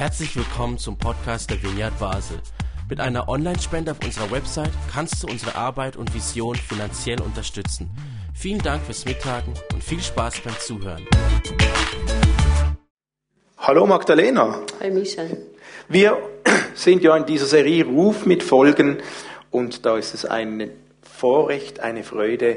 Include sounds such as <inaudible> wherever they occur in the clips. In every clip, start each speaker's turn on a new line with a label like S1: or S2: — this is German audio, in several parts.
S1: Herzlich willkommen zum Podcast der Vineyard Basel. Mit einer Online-Spende auf unserer Website kannst du unsere Arbeit und Vision finanziell unterstützen. Vielen Dank fürs Mittagen und viel Spaß beim Zuhören.
S2: Hallo Magdalena.
S3: Hi Michel.
S2: Wir <clears throat> sind ja in dieser Serie Ruf mit Folgen und da ist es ein Vorrecht, eine Freude,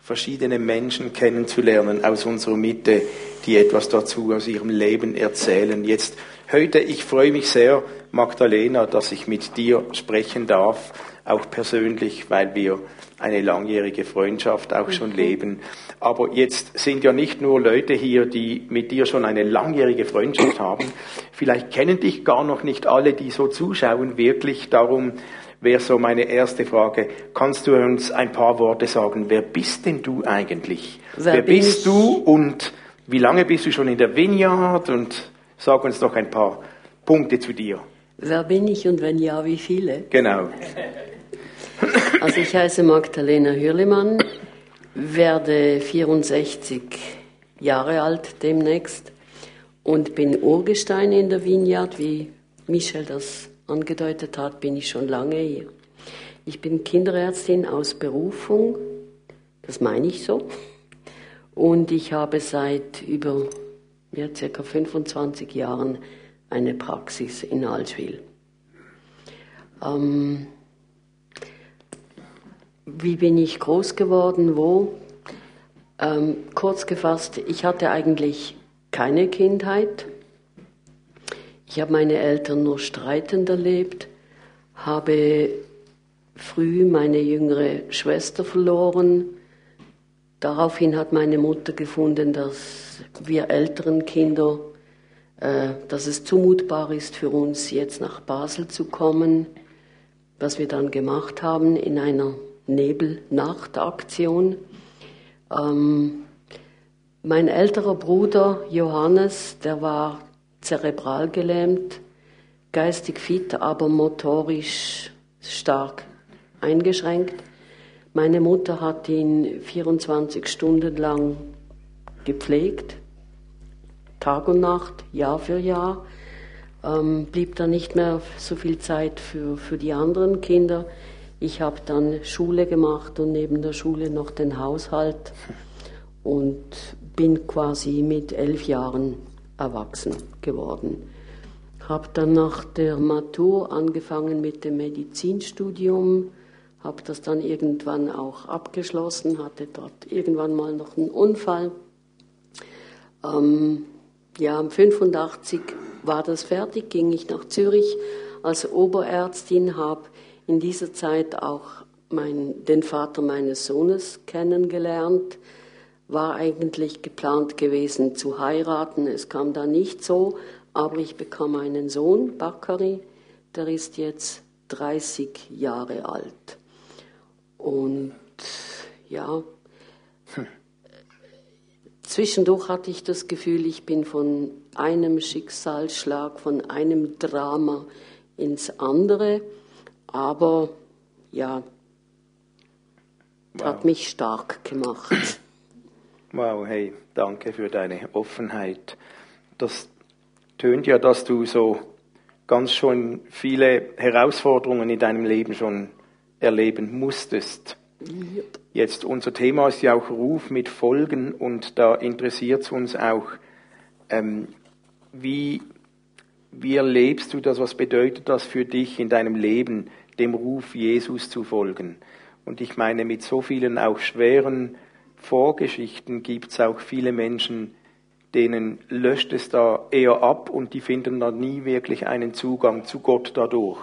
S2: verschiedene Menschen kennenzulernen aus unserer Mitte, die etwas dazu aus ihrem Leben erzählen. Jetzt heute, ich freue mich sehr, Magdalena, dass ich mit dir sprechen darf, auch persönlich, weil wir eine langjährige Freundschaft auch schon mhm. leben. Aber jetzt sind ja nicht nur Leute hier, die mit dir schon eine langjährige Freundschaft haben. Vielleicht kennen dich gar noch nicht alle, die so zuschauen, wirklich. Darum wäre so meine erste Frage. Kannst du uns ein paar Worte sagen? Wer bist denn du eigentlich? Wer, Wer bist ich? du und wie lange bist du schon in der Vineyard? Und sag uns doch ein paar Punkte zu dir.
S3: Wer bin ich und wenn ja, wie viele?
S2: Genau.
S3: Also ich heiße Magdalena Hürlimann, werde 64 Jahre alt demnächst und bin Urgestein in der Vineyard, wie Michel das angedeutet hat, bin ich schon lange hier. Ich bin Kinderärztin aus Berufung, das meine ich so. Und ich habe seit über ja, circa 25 Jahren eine Praxis in Alswil. Ähm, wie bin ich groß geworden? Wo? Ähm, kurz gefasst, ich hatte eigentlich keine Kindheit. Ich habe meine Eltern nur streitend erlebt, habe früh meine jüngere Schwester verloren. Daraufhin hat meine Mutter gefunden, dass wir älteren Kinder, äh, dass es zumutbar ist für uns, jetzt nach Basel zu kommen, was wir dann gemacht haben in einer Nebelnachtaktion. Ähm, mein älterer Bruder Johannes, der war zerebral gelähmt, geistig fit, aber motorisch stark eingeschränkt. Meine Mutter hat ihn 24 Stunden lang gepflegt, Tag und Nacht, Jahr für Jahr. Ähm, blieb dann nicht mehr so viel Zeit für, für die anderen Kinder. Ich habe dann Schule gemacht und neben der Schule noch den Haushalt und bin quasi mit elf Jahren erwachsen geworden. Habe dann nach der Matur angefangen mit dem Medizinstudium, habe das dann irgendwann auch abgeschlossen, hatte dort irgendwann mal noch einen Unfall. Ähm, ja, 85 war das fertig, ging ich nach Zürich als Oberärztin, habe in dieser Zeit auch mein, den Vater meines Sohnes kennengelernt war eigentlich geplant gewesen zu heiraten. Es kam da nicht so, aber ich bekam einen Sohn, Bakari, der ist jetzt 30 Jahre alt. Und ja, hm. Zwischendurch hatte ich das Gefühl, ich bin von einem Schicksalsschlag, von einem Drama ins andere. Aber ja, wow. hat mich stark gemacht.
S2: Wow, hey, danke für deine Offenheit. Das tönt ja, dass du so ganz schon viele Herausforderungen in deinem Leben schon erleben musstest. Jetzt unser Thema ist ja auch Ruf mit Folgen und da interessiert es uns auch, ähm, wie, wie erlebst du das, was bedeutet das für dich in deinem Leben, dem Ruf Jesus zu folgen? Und ich meine mit so vielen auch schweren Vorgeschichten gibt es auch viele Menschen, denen löscht es da eher ab und die finden da nie wirklich einen Zugang zu Gott dadurch.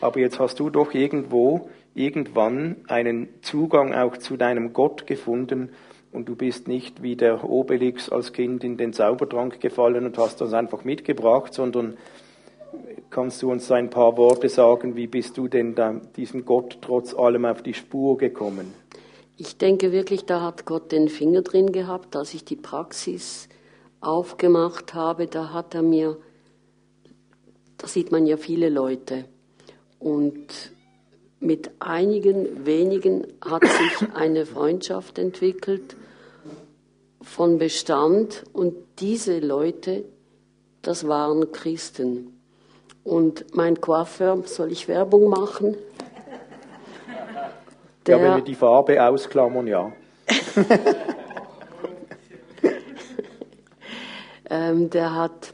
S2: Aber jetzt hast du doch irgendwo, irgendwann einen Zugang auch zu deinem Gott gefunden und du bist nicht wie der Obelix als Kind in den Zaubertrank gefallen und hast das einfach mitgebracht, sondern kannst du uns ein paar Worte sagen, wie bist du denn da diesem Gott trotz allem auf die Spur gekommen?
S3: Ich denke wirklich, da hat Gott den Finger drin gehabt, als ich die Praxis aufgemacht habe. Da hat er mir, da sieht man ja viele Leute. Und mit einigen wenigen hat sich eine Freundschaft entwickelt von Bestand. Und diese Leute, das waren Christen. Und mein Coiffeur, soll ich Werbung machen?
S2: Der, ja, wenn wir die Farbe ausklammern, ja. <laughs>
S3: ähm, der hat,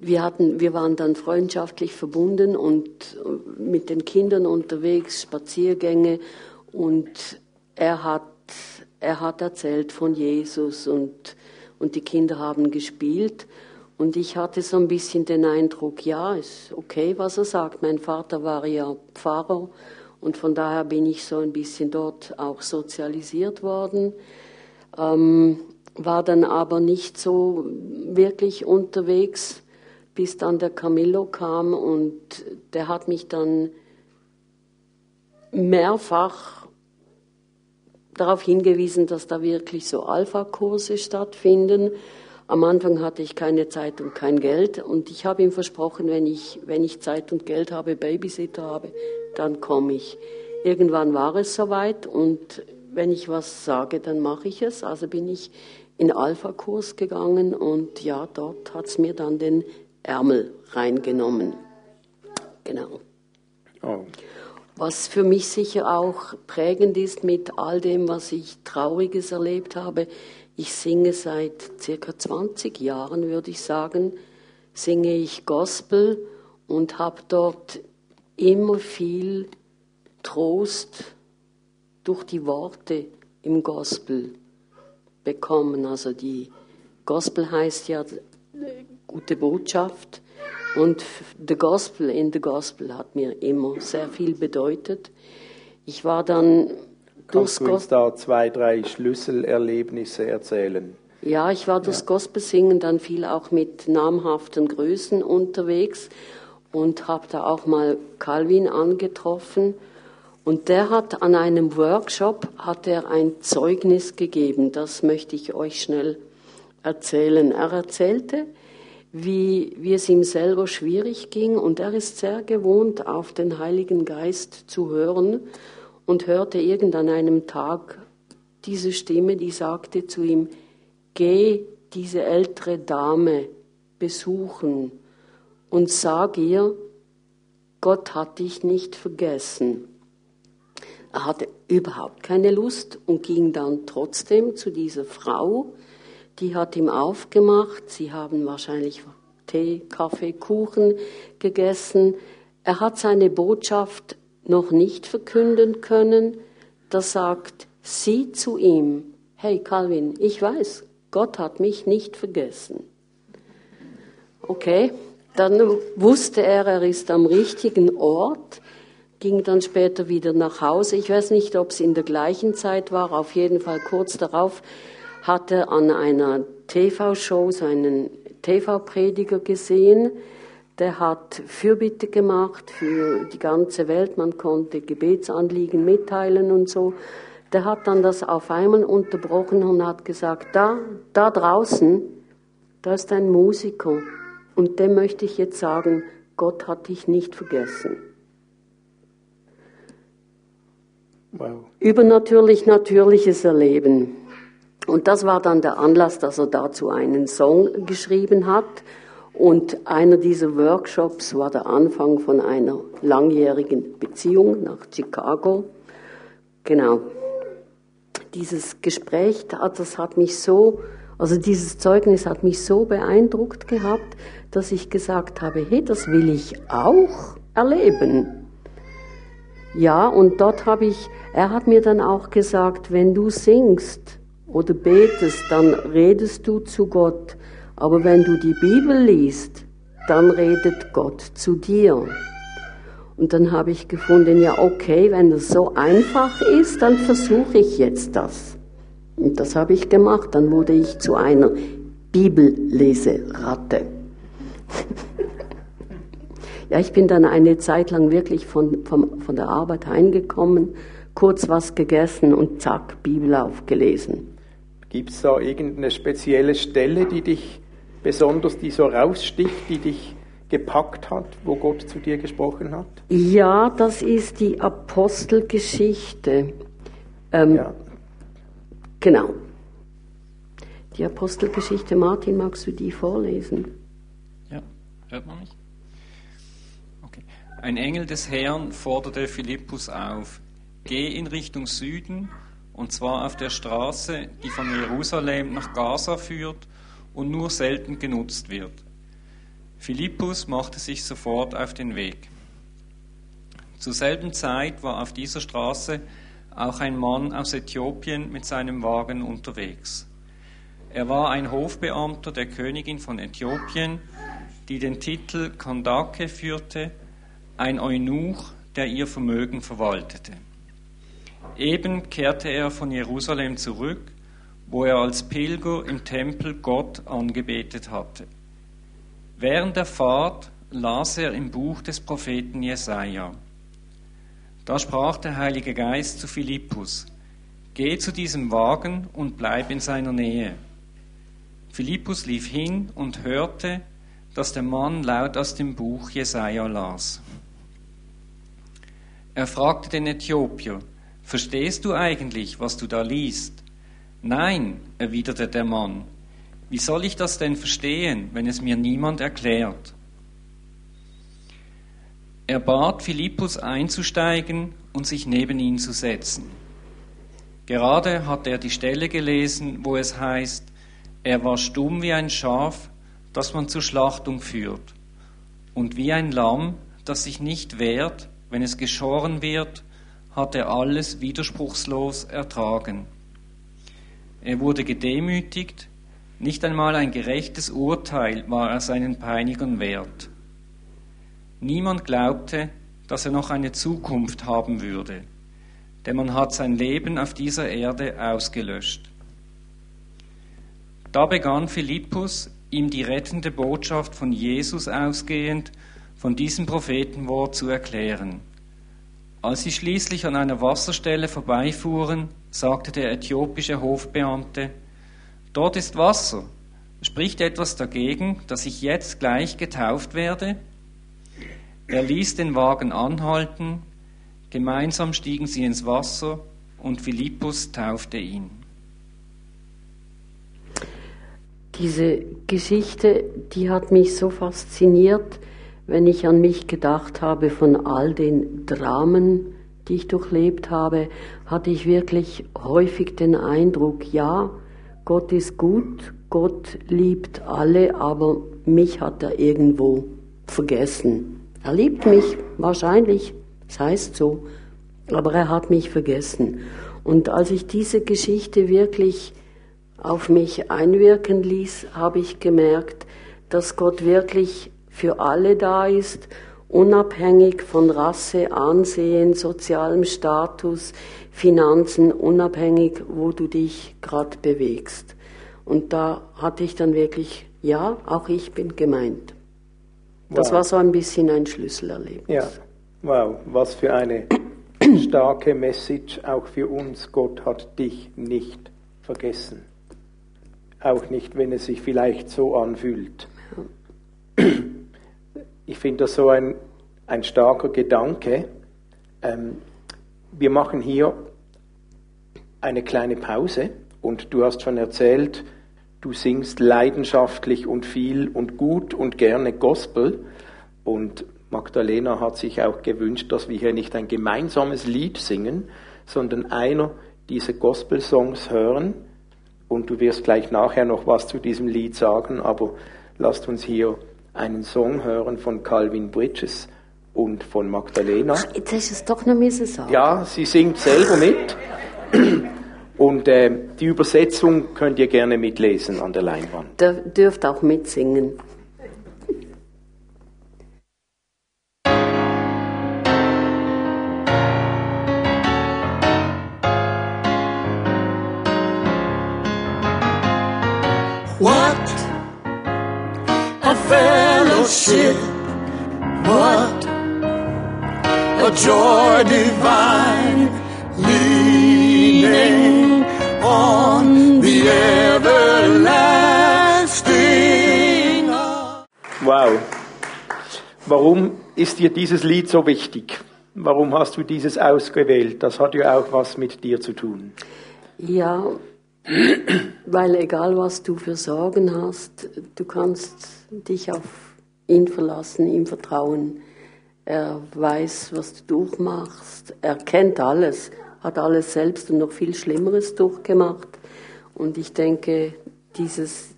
S3: wir hatten, wir waren dann freundschaftlich verbunden und mit den Kindern unterwegs, Spaziergänge. Und er hat, er hat erzählt von Jesus und, und die Kinder haben gespielt. Und ich hatte so ein bisschen den Eindruck, ja, ist okay, was er sagt. Mein Vater war ja Pfarrer und von daher bin ich so ein bisschen dort auch sozialisiert worden, ähm, war dann aber nicht so wirklich unterwegs, bis dann der Camillo kam und der hat mich dann mehrfach darauf hingewiesen, dass da wirklich so Alpha-Kurse stattfinden. Am Anfang hatte ich keine Zeit und kein Geld und ich habe ihm versprochen, wenn ich, wenn ich Zeit und Geld habe, Babysitter habe, dann komme ich. Irgendwann war es soweit und wenn ich was sage, dann mache ich es. Also bin ich in Alpha-Kurs gegangen und ja, dort hat es mir dann den Ärmel reingenommen. Genau. Oh. Was für mich sicher auch prägend ist mit all dem, was ich Trauriges erlebt habe. Ich singe seit circa 20 Jahren, würde ich sagen, singe ich Gospel und habe dort immer viel Trost durch die Worte im Gospel bekommen. Also die Gospel heißt ja gute Botschaft und the Gospel in the Gospel hat mir immer sehr viel bedeutet. Ich war dann
S2: Kannst du uns da zwei, drei Schlüsselerlebnisse erzählen?
S3: Ja, ich war durchs ja. Gospelsingen dann viel auch mit namhaften Größen unterwegs und habe da auch mal Calvin angetroffen. Und der hat an einem Workshop hat er ein Zeugnis gegeben. Das möchte ich euch schnell erzählen. Er erzählte, wie, wie es ihm selber schwierig ging und er ist sehr gewohnt, auf den Heiligen Geist zu hören und hörte irgend an einem Tag diese Stimme, die sagte zu ihm, geh diese ältere Dame besuchen und sag ihr, Gott hat dich nicht vergessen. Er hatte überhaupt keine Lust und ging dann trotzdem zu dieser Frau, die hat ihm aufgemacht, sie haben wahrscheinlich Tee, Kaffee, Kuchen gegessen. Er hat seine Botschaft noch nicht verkünden können. Da sagt sie zu ihm, hey Calvin, ich weiß, Gott hat mich nicht vergessen. Okay, dann wusste er, er ist am richtigen Ort, ging dann später wieder nach Hause. Ich weiß nicht, ob es in der gleichen Zeit war, auf jeden Fall kurz darauf hat er an einer TV-Show seinen TV-Prediger gesehen. Der hat Fürbitte gemacht für die ganze Welt. Man konnte Gebetsanliegen mitteilen und so. Der hat dann das auf einmal unterbrochen und hat gesagt, da, da draußen, da ist ein Musiker und dem möchte ich jetzt sagen, Gott hat dich nicht vergessen. Wow. Übernatürlich natürliches Erleben. Und das war dann der Anlass, dass er dazu einen Song geschrieben hat. Und einer dieser Workshops war der Anfang von einer langjährigen Beziehung nach Chicago. Genau. Dieses Gespräch, das hat mich so, also dieses Zeugnis hat mich so beeindruckt gehabt, dass ich gesagt habe, hey, das will ich auch erleben. Ja, und dort habe ich, er hat mir dann auch gesagt, wenn du singst oder betest, dann redest du zu Gott. Aber wenn du die Bibel liest, dann redet Gott zu dir. Und dann habe ich gefunden, ja, okay, wenn das so einfach ist, dann versuche ich jetzt das. Und das habe ich gemacht. Dann wurde ich zu einer Bibelleseratte. <laughs> ja, ich bin dann eine Zeit lang wirklich von, von, von der Arbeit heimgekommen, kurz was gegessen und zack, Bibel aufgelesen.
S2: Gibt es da irgendeine spezielle Stelle, die dich besonders, die so raussticht, die dich gepackt hat, wo Gott zu dir gesprochen hat?
S3: Ja, das ist die Apostelgeschichte. Ähm, ja. Genau. die Apostelgeschichte. Martin, magst du die vorlesen?
S4: Ja, hört man mich? Okay. Ein Engel des Herrn forderte Philippus auf, geh in Richtung Süden, und zwar auf der Straße, die von Jerusalem nach Gaza führt und nur selten genutzt wird. Philippus machte sich sofort auf den Weg. Zur selben Zeit war auf dieser Straße auch ein Mann aus Äthiopien mit seinem Wagen unterwegs. Er war ein Hofbeamter der Königin von Äthiopien, die den Titel Kandake führte, ein Eunuch, der ihr Vermögen verwaltete. Eben kehrte er von Jerusalem zurück, wo er als Pilger im Tempel Gott angebetet hatte. Während der Fahrt las er im Buch des Propheten Jesaja. Da sprach der Heilige Geist zu Philippus: Geh zu diesem Wagen und bleib in seiner Nähe. Philippus lief hin und hörte, dass der Mann laut aus dem Buch Jesaja las. Er fragte den Äthiopier: Verstehst du eigentlich, was du da liest? Nein, erwiderte der Mann. Wie soll ich das denn verstehen, wenn es mir niemand erklärt? Er bat Philippus einzusteigen und sich neben ihn zu setzen. Gerade hatte er die Stelle gelesen, wo es heißt, er war stumm wie ein Schaf, das man zur Schlachtung führt, und wie ein Lamm, das sich nicht wehrt, wenn es geschoren wird, hat er alles widerspruchslos ertragen. Er wurde gedemütigt, nicht einmal ein gerechtes Urteil war er seinen Peinigern wert. Niemand glaubte, dass er noch eine Zukunft haben würde, denn man hat sein Leben auf dieser Erde ausgelöscht. Da begann Philippus, ihm die rettende Botschaft von Jesus ausgehend von diesem Prophetenwort zu erklären. Als sie schließlich an einer Wasserstelle vorbeifuhren, sagte der äthiopische Hofbeamte, Dort ist Wasser. Spricht etwas dagegen, dass ich jetzt gleich getauft werde? Er ließ den Wagen anhalten, gemeinsam stiegen sie ins Wasser und Philippus taufte ihn.
S3: Diese Geschichte, die hat mich so fasziniert, wenn ich an mich gedacht habe von all den Dramen, die ich durchlebt habe, hatte ich wirklich häufig den Eindruck, ja, Gott ist gut, Gott liebt alle, aber mich hat er irgendwo vergessen. Er liebt mich wahrscheinlich, das heißt so, aber er hat mich vergessen. Und als ich diese Geschichte wirklich auf mich einwirken ließ, habe ich gemerkt, dass Gott wirklich für alle da ist, unabhängig von Rasse, Ansehen, sozialem Status, Finanzen, unabhängig, wo du dich gerade bewegst. Und da hatte ich dann wirklich, ja, auch ich bin gemeint. Das wow. war so ein bisschen ein Schlüsselerlebnis.
S2: Ja, wow, was für eine <clears throat> starke Message auch für uns. Gott hat dich nicht vergessen. Auch nicht, wenn es sich vielleicht so anfühlt. Ich finde das so ein, ein starker Gedanke. Ähm, wir machen hier eine kleine Pause und du hast schon erzählt, Du singst leidenschaftlich und viel und gut und gerne Gospel. Und Magdalena hat sich auch gewünscht, dass wir hier nicht ein gemeinsames Lied singen, sondern einer dieser Gospel-Songs hören. Und du wirst gleich nachher noch was zu diesem Lied sagen, aber lasst uns hier einen Song hören von Calvin Bridges und von Magdalena.
S3: Ach, jetzt hast du es doch noch müssen sagen.
S2: Ja, sie singt selber mit. Und äh, die Übersetzung könnt ihr gerne mitlesen an der Leinwand.
S3: Ihr dürft auch mitsingen.
S5: What fellowship, what a joy divine, leaning on the everlasting.
S2: Wow. Warum ist dir dieses Lied so wichtig? Warum hast du dieses ausgewählt? Das hat ja auch was mit dir zu tun.
S3: Ja, Weil egal was du für Sorgen hast, du kannst dich auf ihn verlassen, ihm vertrauen. Er weiß, was du durchmachst. Er kennt alles, hat alles selbst und noch viel Schlimmeres durchgemacht. Und ich denke, dieses,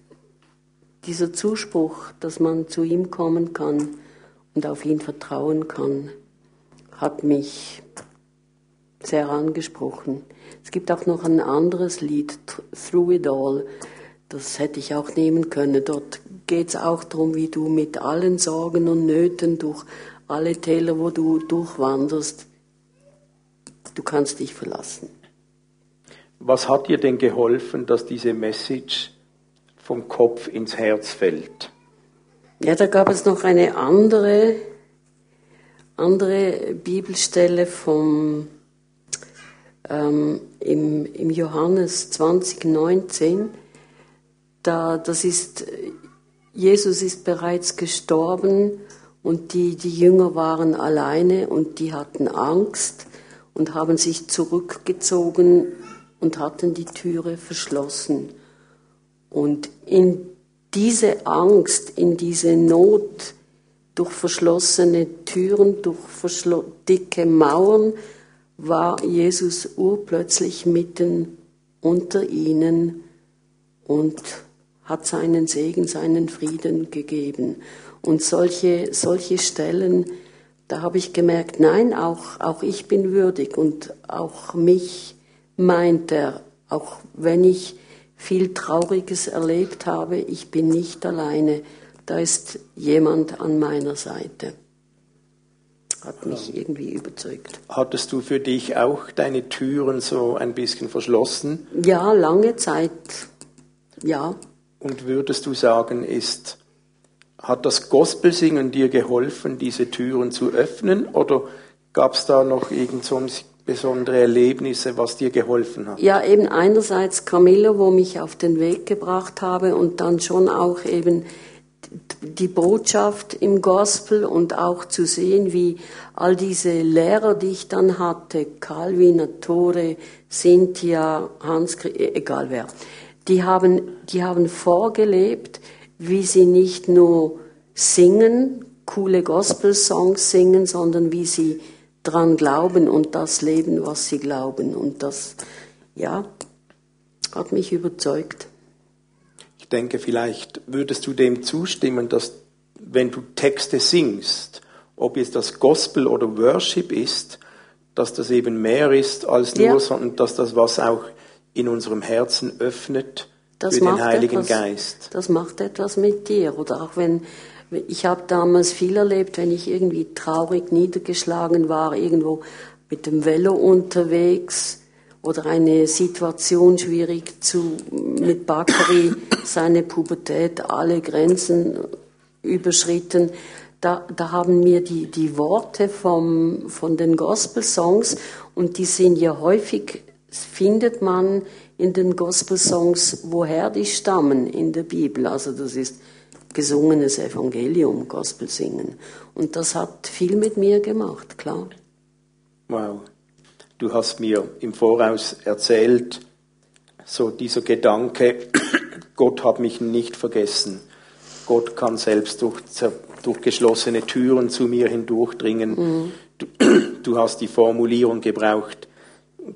S3: dieser Zuspruch, dass man zu ihm kommen kann und auf ihn vertrauen kann, hat mich sehr angesprochen. Es gibt auch noch ein anderes Lied, Through It All. Das hätte ich auch nehmen können. Dort geht es auch darum, wie du mit allen Sorgen und Nöten durch alle Täler, wo du durchwanderst, du kannst dich verlassen.
S2: Was hat dir denn geholfen, dass diese Message vom Kopf ins Herz fällt?
S3: Ja, da gab es noch eine andere, andere Bibelstelle vom ähm, im, im Johannes 2019, da, das ist, Jesus ist bereits gestorben und die, die Jünger waren alleine und die hatten Angst und haben sich zurückgezogen und hatten die Türe verschlossen. Und in diese Angst, in diese Not durch verschlossene Türen, durch dicke Mauern, war Jesus urplötzlich mitten unter ihnen und hat seinen Segen, seinen Frieden gegeben. Und solche, solche Stellen, da habe ich gemerkt, nein, auch, auch ich bin würdig und auch mich meint er, auch wenn ich viel Trauriges erlebt habe, ich bin nicht alleine, da ist jemand an meiner Seite hat mich irgendwie überzeugt.
S2: Hattest du für dich auch deine Türen so ein bisschen verschlossen?
S3: Ja, lange Zeit. Ja.
S2: Und würdest du sagen, ist, hat das Gospelsingen dir geholfen, diese Türen zu öffnen? Oder gab es da noch irgend so besondere Erlebnisse, was dir geholfen hat?
S3: Ja, eben einerseits Camilla, wo mich auf den Weg gebracht habe und dann schon auch eben die Botschaft im Gospel und auch zu sehen, wie all diese Lehrer, die ich dann hatte, Calvin, Tore, Cynthia, Hans, egal wer, die haben, die haben vorgelebt, wie sie nicht nur singen, coole Gospel-Songs singen, sondern wie sie dran glauben und das leben, was sie glauben. Und das, ja, hat mich überzeugt
S2: denke, vielleicht würdest du dem zustimmen, dass wenn du Texte singst, ob jetzt das Gospel oder Worship ist, dass das eben mehr ist als nur, ja. sondern dass das was auch in unserem Herzen öffnet das für den Heiligen
S3: etwas,
S2: Geist.
S3: Das macht etwas mit dir. Oder auch wenn, ich habe damals viel erlebt, wenn ich irgendwie traurig niedergeschlagen war, irgendwo mit dem Velo unterwegs, oder eine Situation schwierig zu, mit Bakary, seine Pubertät, alle Grenzen überschritten. Da, da haben mir die, die Worte vom, von den Gospel-Songs, und die sind ja häufig, findet man in den Gospel-Songs, woher die stammen in der Bibel. Also das ist gesungenes Evangelium, Gospel singen. Und das hat viel mit mir gemacht, klar.
S2: Wow. Du hast mir im Voraus erzählt, so dieser Gedanke, <coughs> Gott hat mich nicht vergessen. Gott kann selbst durch, durch geschlossene Türen zu mir hindurchdringen. Mhm. Du, <coughs> du hast die Formulierung gebraucht,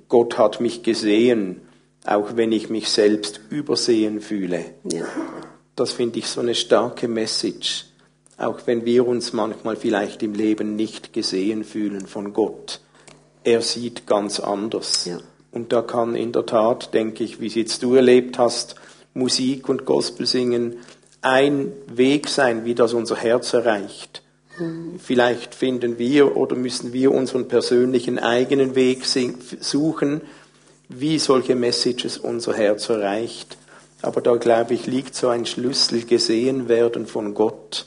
S2: Gott hat mich gesehen, auch wenn ich mich selbst übersehen fühle. Ja. Das finde ich so eine starke Message, auch wenn wir uns manchmal vielleicht im Leben nicht gesehen fühlen von Gott er sieht ganz anders. Ja. Und da kann in der Tat, denke ich, wie es jetzt du erlebt hast, Musik und Gospel singen ein Weg sein, wie das unser Herz erreicht. Vielleicht finden wir oder müssen wir unseren persönlichen eigenen Weg suchen, wie solche Messages unser Herz erreicht. Aber da glaube ich, liegt so ein Schlüssel gesehen werden von Gott,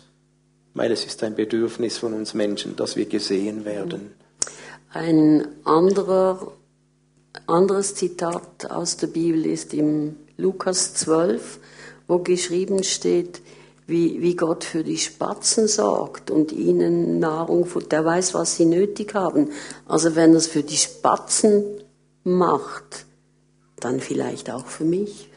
S2: weil es ist ein Bedürfnis von uns Menschen, dass wir gesehen werden.
S3: Ein anderer, anderes Zitat aus der Bibel ist im Lukas 12, wo geschrieben steht, wie, wie Gott für die Spatzen sorgt und ihnen Nahrung, der weiß, was sie nötig haben. Also wenn er es für die Spatzen macht, dann vielleicht auch für mich.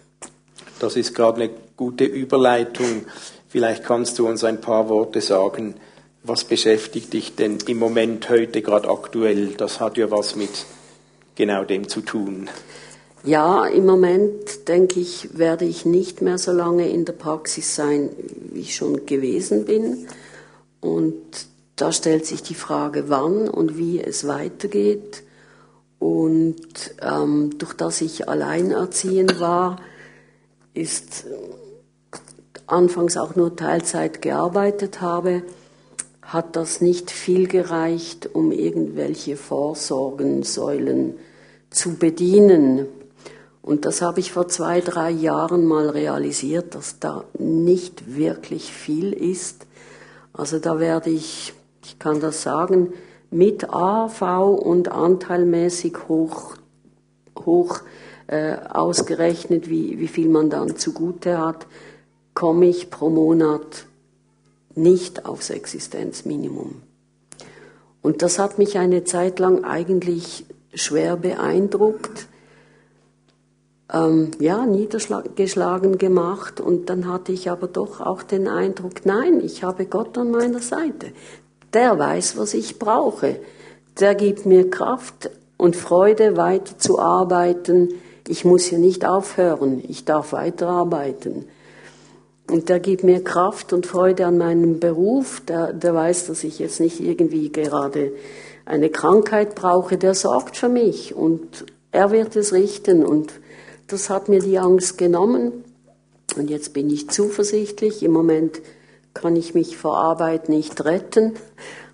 S2: Das ist gerade eine gute Überleitung. Vielleicht kannst du uns ein paar Worte sagen. Was beschäftigt dich denn im Moment heute gerade aktuell? Das hat ja was mit genau dem zu tun.
S3: Ja, im Moment denke ich, werde ich nicht mehr so lange in der Praxis sein, wie ich schon gewesen bin. Und da stellt sich die Frage, wann und wie es weitergeht. Und ähm, durch das ich alleinerziehend war, ist anfangs auch nur Teilzeit gearbeitet habe, hat das nicht viel gereicht, um irgendwelche Vorsorgensäulen zu bedienen. Und das habe ich vor zwei, drei Jahren mal realisiert, dass da nicht wirklich viel ist. Also da werde ich, ich kann das sagen, mit AV und anteilmäßig hoch, hoch äh, ausgerechnet, wie, wie viel man dann zugute hat, komme ich pro Monat nicht aufs Existenzminimum. Und das hat mich eine Zeit lang eigentlich schwer beeindruckt, ähm, ja, niedergeschlagen gemacht. Und dann hatte ich aber doch auch den Eindruck, nein, ich habe Gott an meiner Seite. Der weiß, was ich brauche. Der gibt mir Kraft und Freude, weiter zu arbeiten. Ich muss hier nicht aufhören, ich darf weiterarbeiten. Und der gibt mir Kraft und Freude an meinem Beruf. Der, der weiß, dass ich jetzt nicht irgendwie gerade eine Krankheit brauche. Der sorgt für mich und er wird es richten. Und das hat mir die Angst genommen. Und jetzt bin ich zuversichtlich. Im Moment kann ich mich vor Arbeit nicht retten.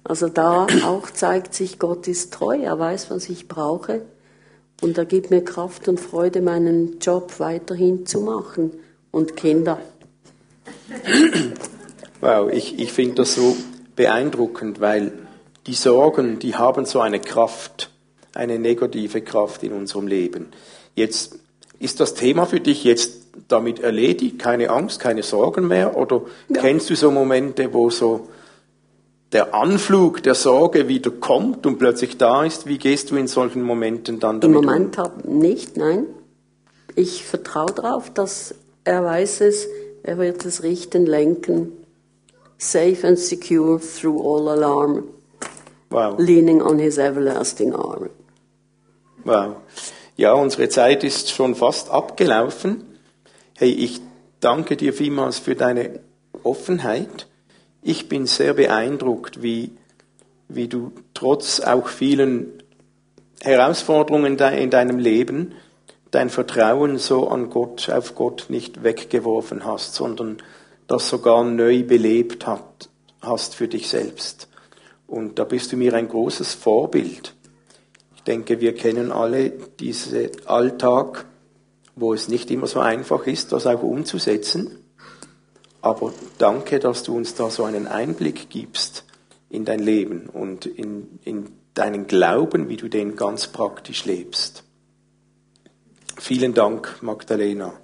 S3: Also da <clears throat> auch zeigt sich, Gott ist treu. Er weiß, was ich brauche. Und er gibt mir Kraft und Freude, meinen Job weiterhin zu machen. Und Kinder.
S2: Wow, ich, ich finde das so beeindruckend, weil die Sorgen, die haben so eine Kraft, eine negative Kraft in unserem Leben. Jetzt ist das Thema für dich jetzt damit erledigt, keine Angst, keine Sorgen mehr? Oder ja. kennst du so Momente, wo so der Anflug der Sorge wieder kommt und plötzlich da ist? Wie gehst du in solchen Momenten dann damit
S3: Im Moment um? nicht, nein. Ich vertraue darauf, dass er weiß es, er wird es richten, lenken. Safe and secure through all alarm. Wow. Leaning on his everlasting arm.
S2: Wow. Ja, unsere Zeit ist schon fast abgelaufen. Hey, ich danke dir vielmals für deine Offenheit. Ich bin sehr beeindruckt, wie, wie du trotz auch vielen Herausforderungen in deinem Leben dein Vertrauen so an Gott, auf Gott nicht weggeworfen hast, sondern das sogar neu belebt hat, hast für dich selbst. Und da bist du mir ein großes Vorbild. Denke, wir kennen alle diesen Alltag, wo es nicht immer so einfach ist, das auch umzusetzen. Aber danke, dass du uns da so einen Einblick gibst in dein Leben und in, in deinen Glauben, wie du den ganz praktisch lebst. Vielen Dank, Magdalena.